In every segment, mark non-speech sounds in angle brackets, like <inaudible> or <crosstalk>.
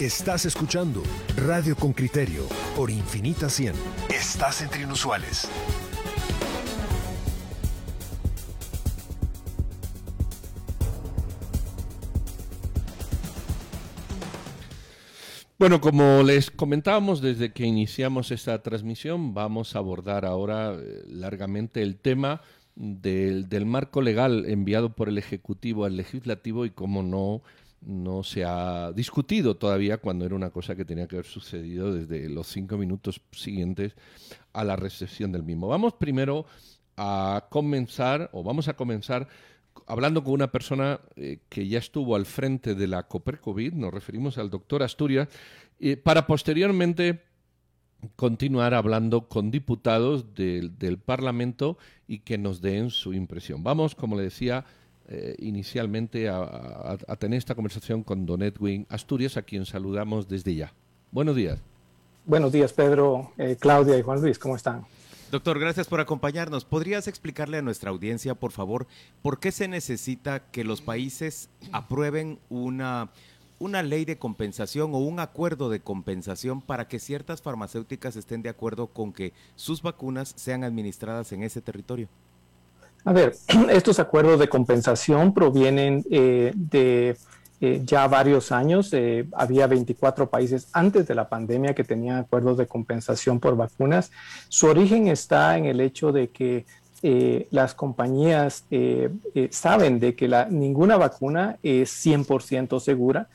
Estás escuchando Radio con Criterio por Infinita 100. Estás entre inusuales. Bueno, como les comentábamos desde que iniciamos esta transmisión, vamos a abordar ahora eh, largamente el tema del, del, marco legal enviado por el Ejecutivo al Legislativo y cómo no no se ha discutido todavía cuando era una cosa que tenía que haber sucedido desde los cinco minutos siguientes a la recepción del mismo. Vamos primero a comenzar, o vamos a comenzar hablando con una persona eh, que ya estuvo al frente de la COVID, nos referimos al doctor Asturias, eh, para posteriormente continuar hablando con diputados del, del Parlamento y que nos den su impresión. Vamos, como le decía, eh, inicialmente a, tener esta conversación con Don Edwin Asturias, a quien saludamos desde ya. Buenos días. Buenos días, Pedro, eh, Claudia y Juan Luis, ¿cómo están? Doctor, gracias por acompañarnos. ¿Podrías explicarle a nuestra audiencia, por favor, por qué se necesita que los países aprueben una, una ley de compensación o un acuerdo de compensación para que ciertas farmacéuticas estén de acuerdo con que sus vacunas sean administradas en ese territorio? A ver, <clears throat> estos acuerdos de compensación provienen eh, de eh, ya varios años. Eh, había 24 países antes de la pandemia que tenían acuerdos de compensación por vacunas. Su origen está en el hecho de que las compañías saben de que ninguna vacuna es 100% segura.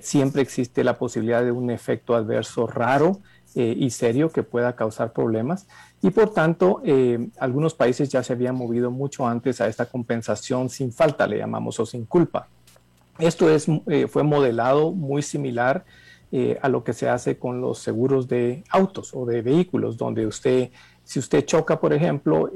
siempre existe la posibilidad de un efecto adverso raro y serio que pueda causar problemas y por tanto eh, algunos países ya se habían movido mucho antes a esta compensación sin falta, le llamamos, o sin culpa. Esto es, eh, fue modelado muy similar eh, a lo que se hace con los seguros de autos o de vehículos, donde usted, si usted choca, por ejemplo,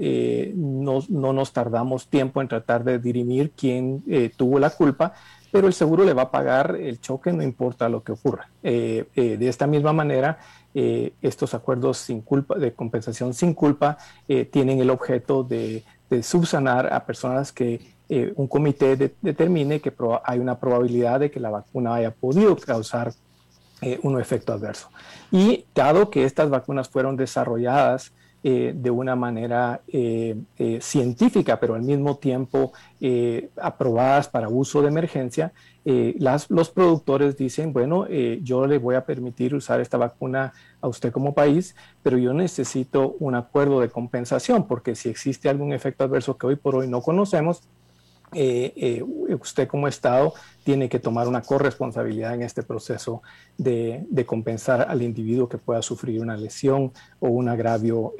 no, no, nos tardamos tiempo en tratar de dirimir quién tuvo la culpa, pero el seguro le va a pagar el choque no importa lo que ocurra. de esta misma manera, eh, estos acuerdos sin culpa, de compensación sin culpa eh, tienen el objeto de, subsanar a personas que eh, un comité determine que hay una probabilidad de que la vacuna haya podido causar un efecto adverso. Y dado que estas vacunas fueron desarrolladas de una manera científica, pero al mismo tiempo aprobadas para uso de emergencia, eh, las, los productores dicen, bueno, eh, yo le voy a permitir usar esta vacuna a usted como país, pero yo necesito un acuerdo de compensación, porque si existe algún efecto adverso que hoy por hoy no conocemos, eh, usted como Estado tiene que tomar una corresponsabilidad en este proceso de, de compensar al individuo que pueda sufrir una lesión o un agravio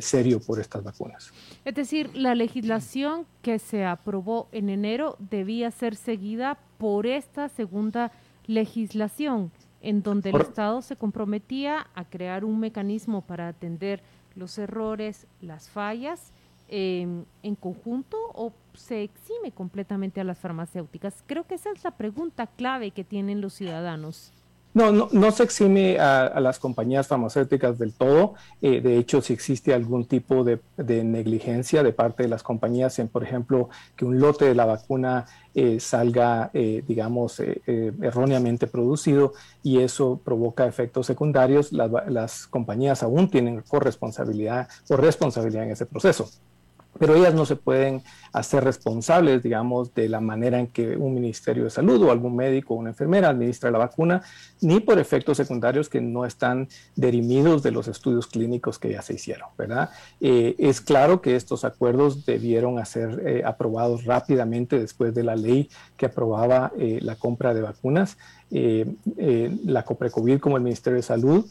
serio por estas vacunas. Es decir, la legislación que se aprobó en enero debía ser seguida por esta segunda legislación, en donde el Estado se comprometía a crear un mecanismo para atender los errores, las fallas, em, en conjunto o se exime completamente a las farmacéuticas? Creo que esa es la pregunta clave que tienen los ciudadanos. No, no, no, se exime a, las compañías farmacéuticas del todo. Eh, de hecho, si existe algún tipo de, negligencia de parte de las compañías en, por ejemplo, que un lote de la vacuna eh, salga, eh, digamos, erróneamente producido y eso provoca efectos secundarios, las compañías aún tienen corresponsabilidad o responsabilidad en ese proceso pero ellas no se pueden hacer responsables, digamos, de la manera en que un Ministerio de Salud o algún médico o una enfermera administra la vacuna, ni por efectos secundarios que no están derimidos de los estudios clínicos que ya se hicieron, ¿verdad? Eh, es claro que estos acuerdos debieron ser eh, aprobados rápidamente después de la ley que aprobaba eh, la compra de vacunas. la COPRECOVID como el Ministerio de Salud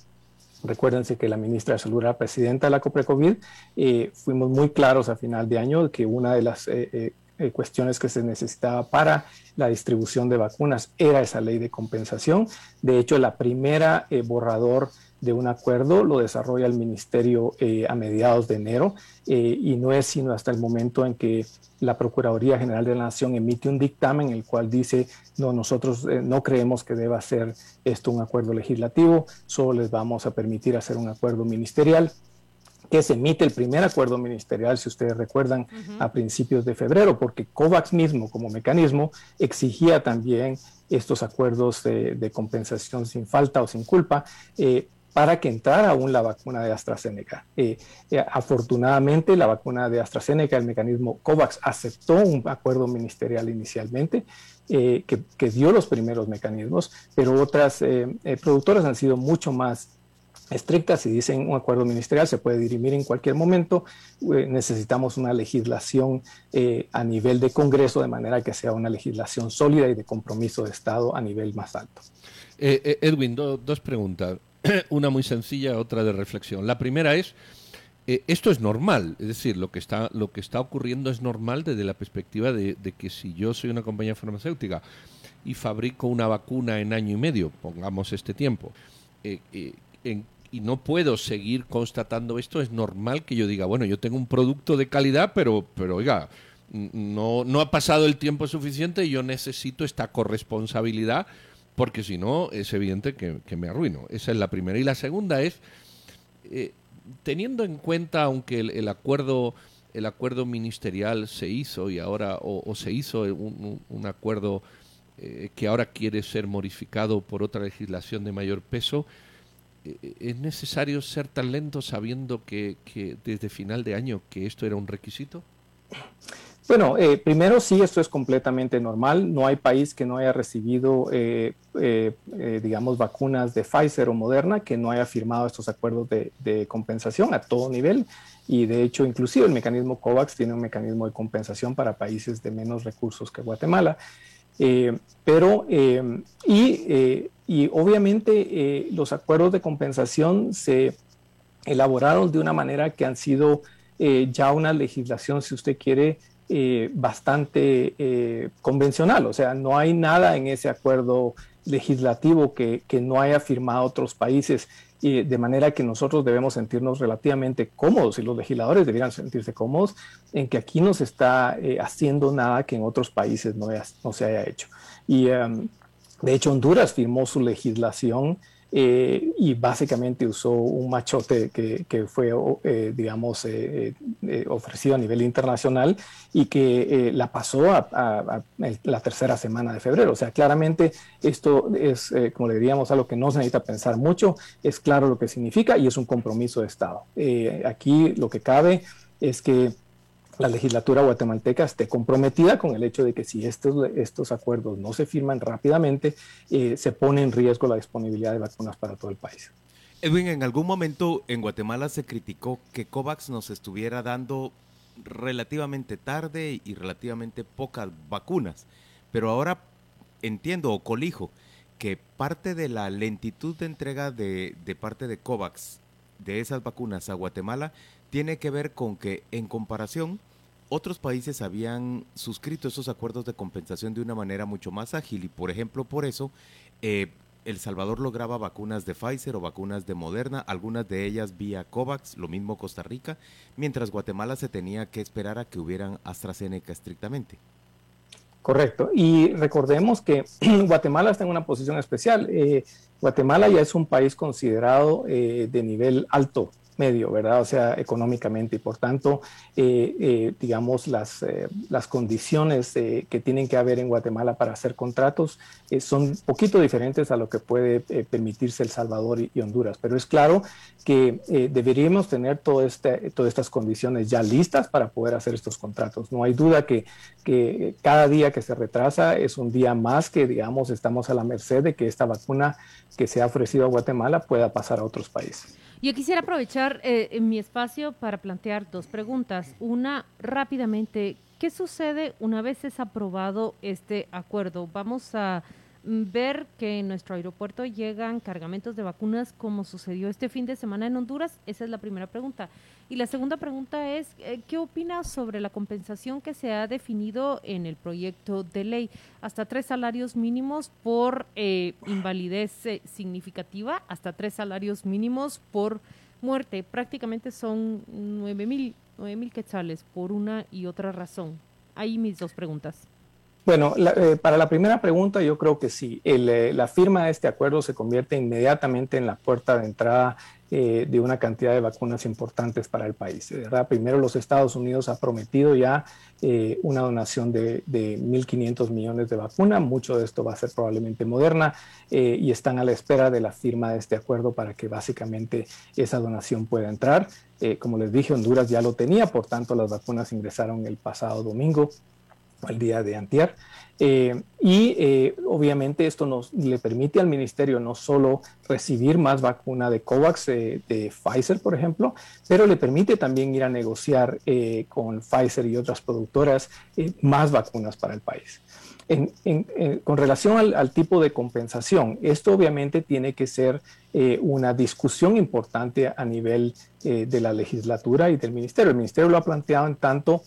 Recuérdense que la ministra de Salud era presidenta de la COPRECOVID. Eh, fuimos muy claros a final de año que una de las eh, eh, cuestiones que se necesitaba para la distribución de vacunas era esa ley de compensación. De hecho, la primera borrador de un acuerdo lo desarrolla el ministerio a mediados de enero y no es sino hasta el momento en que la Procuraduría General de la Nación emite un dictamen en el cual dice, no, nosotros eh, no creemos que deba ser esto un acuerdo legislativo, solo les vamos a permitir hacer un acuerdo ministerial que se emite el primer acuerdo ministerial, si ustedes recuerdan, a principios de febrero, porque COVAX mismo como mecanismo exigía también estos acuerdos de, compensación sin falta o sin culpa. Eh, para que entrara aún la vacuna de AstraZeneca. Eh, eh, afortunadamente, la vacuna de AstraZeneca, el mecanismo COVAX, aceptó un acuerdo ministerial inicialmente que, que, dio los primeros mecanismos, pero otras productoras han sido mucho más estrictas y dicen un acuerdo ministerial se puede dirimir en cualquier momento. Eh, necesitamos una legislación eh, a nivel de Congreso de manera que sea una legislación sólida y de compromiso de Estado a nivel más alto. Eh, Edwin, dos preguntas. <clears throat> una muy sencilla, otra de reflexión. La primera es, esto es normal, es decir, lo que, está, lo que está ocurriendo es normal desde la perspectiva de, que si yo soy una compañía farmacéutica y fabrico una vacuna en año y medio, pongamos este tiempo, en y no puedo seguir constatando esto, es normal que yo diga, bueno, yo tengo un producto de calidad, pero, pero oiga, no, no ha pasado el tiempo suficiente y yo necesito esta corresponsabilidad, porque si no, es evidente que, me arruino. Esa es la primera. Y la segunda es, eh, teniendo en cuenta, aunque el, acuerdo el acuerdo ministerial se hizo y ahora o, se hizo un, un acuerdo eh, que ahora quiere ser modificado por otra legislación de mayor peso, eh, ¿es necesario ser tan lento sabiendo que, desde final de año que esto era un requisito? Bueno, eh, primero sí, esto es completamente normal. No hay país que no haya recibido, eh, digamos, vacunas de Pfizer o Moderna que no haya firmado estos acuerdos de, compensación a todo nivel. Y de hecho, inclusive el mecanismo COVAX tiene un mecanismo de compensación para países de menos recursos que Guatemala. pero, y y obviamente eh, los acuerdos de compensación se elaboraron de una manera que han sido eh, ya una legislación, si usted quiere, eh, bastante convencional. O sea, no hay nada en ese acuerdo legislativo que, que no haya firmado otros países. Y de manera que nosotros debemos sentirnos relativamente cómodos y los legisladores debieran sentirse cómodos en que aquí no se está haciendo nada que en otros países no, no se haya hecho. Y em, de hecho, Honduras firmó su legislación eh, y básicamente usó un machote que, que fue, eh, digamos, eh, ofrecido a nivel internacional y que la pasó a, la tercera semana de febrero. O sea, claramente esto es, como le diríamos, algo que no se necesita pensar mucho, es claro lo que significa y es un compromiso de Estado. aquí lo que cabe es que la legislatura guatemalteca esté comprometida con el hecho de que si estos, estos acuerdos no se firman rápidamente, eh, se pone en riesgo la disponibilidad de vacunas para todo el país. Edwin, en algún momento en Guatemala se criticó que COVAX nos estuviera dando relativamente tarde y relativamente pocas vacunas, pero ahora entiendo o colijo que parte de la lentitud de entrega de, de parte de COVAX de esas vacunas a Guatemala tiene que ver con que en comparación otros países habían suscrito esos acuerdos de compensación de una manera mucho más ágil y por ejemplo por eso eh, El Salvador lograba vacunas de Pfizer o vacunas de Moderna, algunas de ellas vía COVAX, lo mismo Costa Rica, mientras Guatemala se tenía que esperar a que hubieran AstraZeneca estrictamente. Correcto. Y recordemos que <clears throat> Guatemala está en una posición especial. Eh, Guatemala ya es un país considerado eh, de nivel alto medio, ¿verdad? O sea, económicamente y por tanto, eh, eh, digamos, las, eh, las condiciones que tienen que haber en Guatemala para hacer contratos son un poquito diferentes a lo que puede permitirse El Salvador y, Honduras. Pero es claro que deberíamos tener este, todas estas condiciones ya listas para poder hacer estos contratos. No hay duda que, que cada día que se retrasa es un día más que, digamos, estamos a la merced de que esta vacuna que se ha ofrecido a Guatemala pueda pasar a otros países. Yo quisiera aprovechar eh, mi espacio para plantear dos preguntas. Una, rápidamente, ¿qué sucede una vez es aprobado este acuerdo? Vamos a ver que en nuestro aeropuerto llegan cargamentos de vacunas como sucedió este fin de semana en Honduras? Esa es la primera pregunta. Y la segunda pregunta es, eh, ¿qué opinas sobre la compensación que se ha definido en el proyecto de ley? Hasta tres salarios mínimos por eh, invalidez eh, significativa, hasta tres salarios mínimos por muerte. Prácticamente son nueve mil, nueve mil quetzales por una y otra razón. Ahí mis dos preguntas. Bueno, eh, para la primera pregunta yo creo que sí. Eh, la firma de este acuerdo se convierte inmediatamente en la puerta de entrada eh, de una cantidad de vacunas importantes para el país. ¿verdad? Primero los Estados Unidos ha prometido ya una donación de, de 1.500 millones de vacunas. Mucho de esto va a ser probablemente moderna y están a la espera de la firma de este acuerdo para que básicamente esa donación pueda entrar. como les dije, Honduras ya lo tenía, por tanto las vacunas ingresaron el pasado domingo el día de antier. Eh, y eh, obviamente esto nos le permite al ministerio no solo recibir más vacuna de COVAX, eh, de Pfizer, por ejemplo, pero le permite también ir a negociar con Pfizer y otras productoras más vacunas para el país. con relación al, al, tipo de compensación, esto obviamente tiene que ser una discusión importante a nivel de la legislatura y del ministerio. El ministerio lo ha planteado en tanto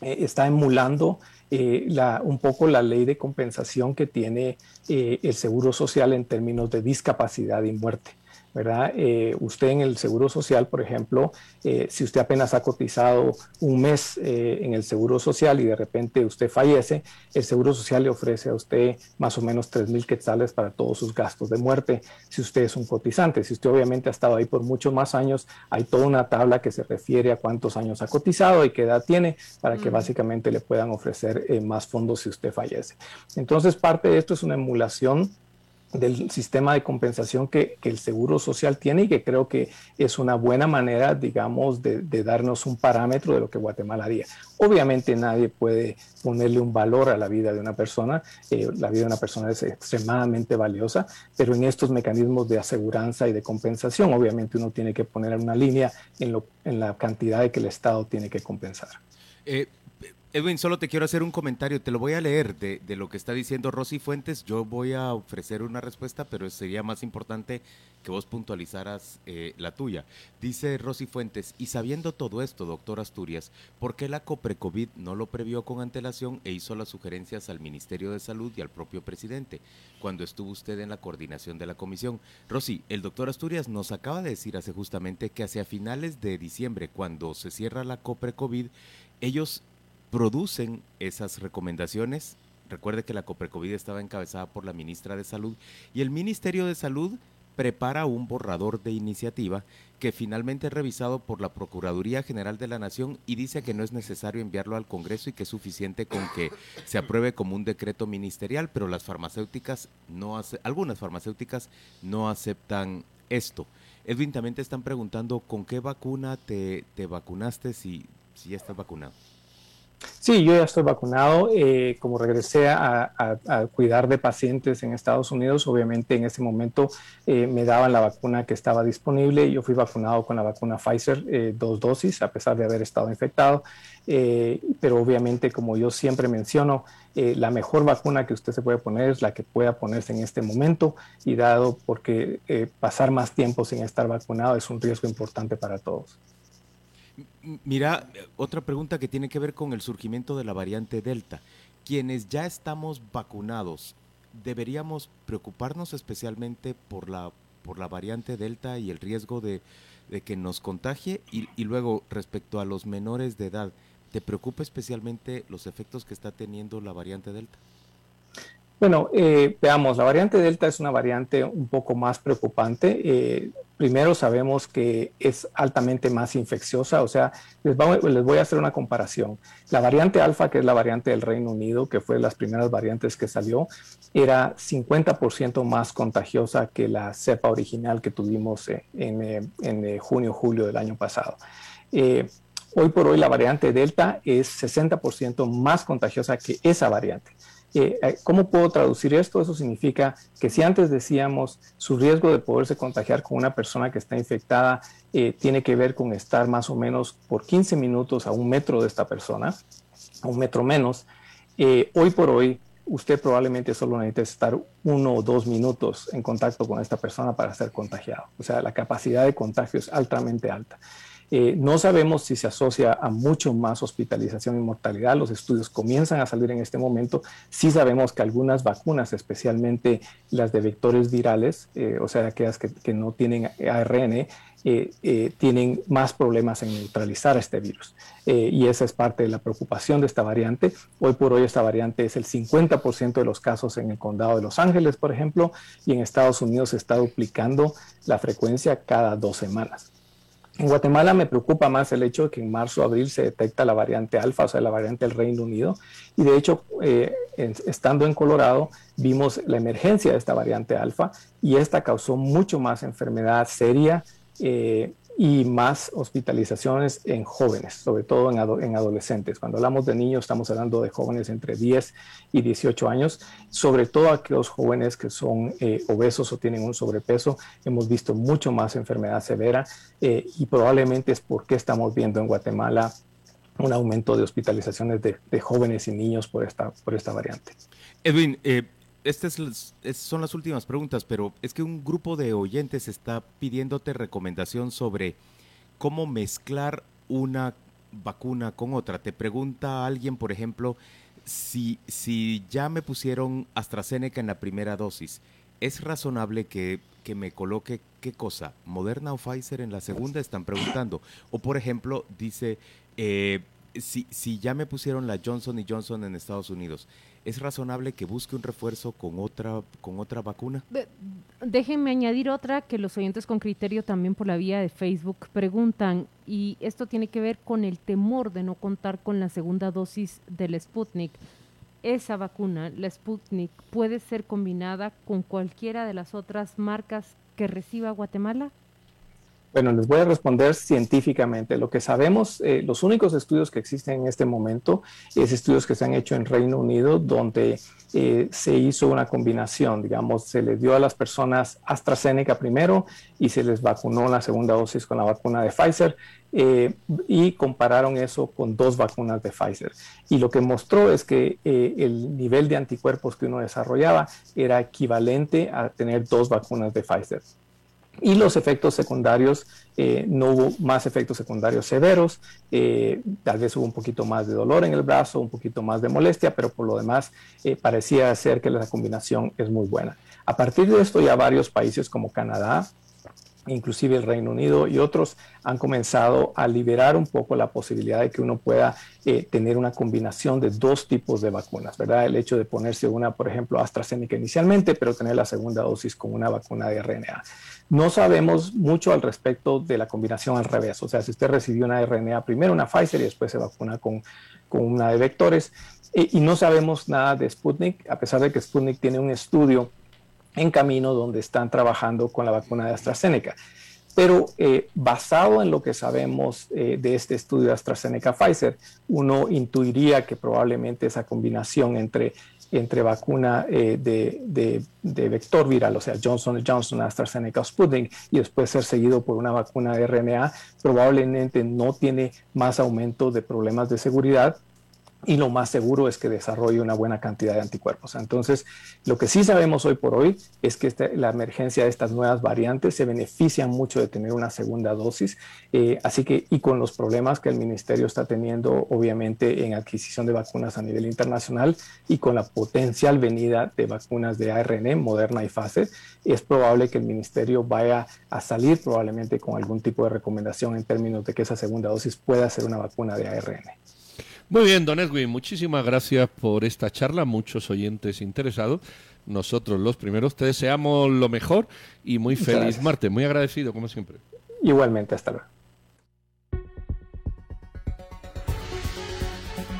está emulando eh, un poco la ley de compensación que tiene eh, el Seguro Social en términos de discapacidad y muerte. ¿Verdad? Eh, usted en el Seguro Social, por ejemplo, eh, si usted apenas ha cotizado un mes eh, en el Seguro Social y de repente usted fallece, el Seguro Social le ofrece a usted más o menos 3 mil quetzales para todos sus gastos de muerte, si usted es un cotizante. Si usted obviamente ha estado ahí por muchos más años, hay toda una tabla que se refiere a cuántos años ha cotizado y qué edad tiene para que básicamente le puedan ofrecer más fondos si usted fallece. Entonces, parte de esto es una emulación del sistema de compensación que, el Seguro Social tiene y que creo que es una buena manera, digamos, de, darnos un parámetro de lo que Guatemala haría. Obviamente nadie puede ponerle un valor a la vida de una persona, eh, la vida de una persona es extremadamente valiosa, pero en estos mecanismos de aseguranza y de compensación, obviamente uno tiene que poner una línea en, lo, en la cantidad de que el Estado tiene que compensar. Eh, Edwin, solo te quiero hacer un comentario, te lo voy a leer de, lo que está diciendo Rosy Fuentes. Yo voy a ofrecer una respuesta, pero sería más importante que vos puntualizaras eh, la tuya. Dice Rosy Fuentes, y sabiendo todo esto, doctor Asturias, ¿por qué la COPRECOVID no lo previó con antelación e hizo las sugerencias al Ministerio de Salud y al propio presidente cuando estuvo usted en la coordinación de la comisión? Rosy, el doctor Asturias nos acaba de decir hace justamente que hacia finales de diciembre, cuando se cierra la COPRECOVID, ellos producen esas recomendaciones. Recuerde que la COPRECOVID estaba encabezada por la ministra de Salud y el Ministerio de Salud prepara un borrador de iniciativa que finalmente es revisado por la Procuraduría General de la Nación y dice que no es necesario enviarlo al Congreso y que es suficiente con que se apruebe como un decreto ministerial, pero las farmacéuticas no hace, algunas farmacéuticas no aceptan esto. Edwin, también te están preguntando con qué vacuna te, te vacunaste si, si ya estás vacunado. Sí, yo ya estoy vacunado. Eh, como regresé a, cuidar de pacientes en Estados Unidos, obviamente en ese momento eh, me daban la vacuna que estaba disponible. Yo fui vacunado con la vacuna Pfizer, eh, dos dosis, a pesar de haber estado infectado. pero obviamente, como yo siempre menciono, la mejor vacuna que usted se puede poner es la que pueda ponerse en este momento y dado porque pasar más tiempo sin estar vacunado es un riesgo importante para todos. Mira, otra pregunta que tiene que ver con el surgimiento de la variante Delta. Quienes ya estamos vacunados, ¿deberíamos preocuparnos especialmente por la, por la variante Delta y el riesgo de, que nos contagie? Y, y, luego, respecto a los menores de edad, ¿te preocupa especialmente los efectos que está teniendo la variante Delta? Bueno, eh, veamos, la variante Delta es una variante un poco más preocupante. Eh, primero sabemos que es altamente más infecciosa, o sea, les, les, voy a hacer una comparación. La variante alfa, que es la variante del Reino Unido, que fue de las primeras variantes que salió, era 50% más contagiosa que la cepa original que tuvimos eh, en, en junio, julio del año pasado. hoy por hoy la variante Delta es 60% más contagiosa que esa variante. Eh, ¿Cómo puedo traducir esto? Eso significa que si antes decíamos su riesgo de poderse contagiar con una persona que está infectada eh, tiene que ver con estar más o menos por 15 minutos a un metro de esta persona, a un metro menos, eh, hoy por hoy usted probablemente solo necesita estar uno o dos minutos en contacto con esta persona para ser contagiado. O sea, la capacidad de contagio es altamente alta. Eh, no sabemos si se asocia a mucho más hospitalización y mortalidad. Los estudios comienzan a salir en este momento. Sí sabemos que algunas vacunas, especialmente las de vectores virales, eh, o sea, aquellas que, no tienen ARN, eh, tienen más problemas en neutralizar este virus. Y esa es parte de la preocupación de esta variante. Hoy por hoy esta variante es el 50% de los casos en el condado de Los Ángeles, por ejemplo, y en Estados Unidos se está duplicando la frecuencia cada dos semanas. En Guatemala me preocupa más el hecho de que en marzo, abril se detecta la variante alfa, o sea, la variante del Reino Unido. Y de hecho, estando en Colorado, vimos la emergencia de esta variante alfa y esta causó mucho más enfermedad seria, eh, y más hospitalizaciones en jóvenes, sobre todo en, adolescentes. Cuando hablamos de niños, estamos hablando de jóvenes entre 10 y 18 años, sobre todo aquellos jóvenes que son eh, obesos o tienen un sobrepeso. Hemos visto mucho más enfermedad severa eh, y probablemente es porque estamos viendo en Guatemala un aumento de hospitalizaciones de, jóvenes y niños por esta, por esta variante. Edwin, estas son las últimas preguntas, pero es que un grupo de oyentes está pidiéndote recomendación sobre cómo mezclar una vacuna con otra. Te pregunta alguien, por ejemplo, si, si ya me pusieron AstraZeneca en la primera dosis, ¿es razonable que, me coloque qué cosa? ¿Moderna o Pfizer en la segunda? Están preguntando. O, por ejemplo, dice, eh, si, si ya me pusieron la Johnson Johnson en Estados Unidos, ¿es razonable que busque un refuerzo con otra, con otra vacuna? Déjenme añadir otra que los oyentes con criterio también por la vía de Facebook preguntan, y esto tiene que ver con el temor de no contar con la segunda dosis del Sputnik. Esa vacuna, la Sputnik, puede ser combinada con cualquiera de las otras marcas que reciba Guatemala? Bueno, les voy a responder científicamente. Lo que sabemos, eh, los únicos estudios que existen en este momento es estudios que se han hecho en Reino Unido, donde eh, se hizo una combinación, digamos, se les dio a las personas AstraZeneca primero y se les vacunó la segunda dosis con la vacuna de Pfizer eh, y compararon eso con dos vacunas de Pfizer. Y lo que mostró es que el nivel de anticuerpos que uno desarrollaba era equivalente a tener dos vacunas de Pfizer. Y los efectos secundarios, eh, no hubo más efectos secundarios severos, eh, tal vez hubo un poquito más de dolor en el brazo, un poquito más de molestia, pero por lo demás eh, parecía ser que la combinación es muy buena. A partir de esto ya varios países como Canadá, inclusive el Reino Unido y otros han comenzado a liberar un poco la posibilidad de que uno pueda eh, tener una combinación de dos tipos de vacunas, ¿verdad? El hecho de ponerse una, por ejemplo, AstraZeneca inicialmente, pero tener la segunda dosis con una vacuna de RNA. No sabemos mucho al respecto de la combinación al revés, o sea, si usted recibió una RNA primero, una Pfizer y después se vacuna con, con una de vectores, y no sabemos nada de Sputnik, a pesar de que Sputnik tiene un estudio en camino donde están trabajando con la vacuna de AstraZeneca. Pero eh, basado en lo que sabemos eh, de este estudio de AstraZeneca-Pfizer, uno intuiría que probablemente esa combinación entre, entre vacuna eh, de, de, vector viral, o sea, Johnson Johnson, AstraZeneca, Sputnik, y después ser seguido por una vacuna de RNA, probablemente no tiene más aumento de problemas de seguridad y lo más seguro es que desarrolle una buena cantidad de anticuerpos. Entonces, lo que sí sabemos hoy por hoy es que este, la emergencia de estas nuevas variantes se beneficia mucho de tener una segunda dosis, eh, así que y con los problemas que el ministerio está teniendo, obviamente, en adquisición de vacunas a nivel internacional y con la potencial venida de vacunas de ARN, Moderna y Pfizer, es probable que el ministerio vaya a salir probablemente con algún tipo de recomendación en términos de que esa segunda dosis pueda ser una vacuna de ARN. Muy bien, don Edwin, muchísimas gracias por esta charla, muchos oyentes interesados. Nosotros los primeros te deseamos lo mejor y muy feliz martes, muy agradecido como siempre. Igualmente, hasta luego.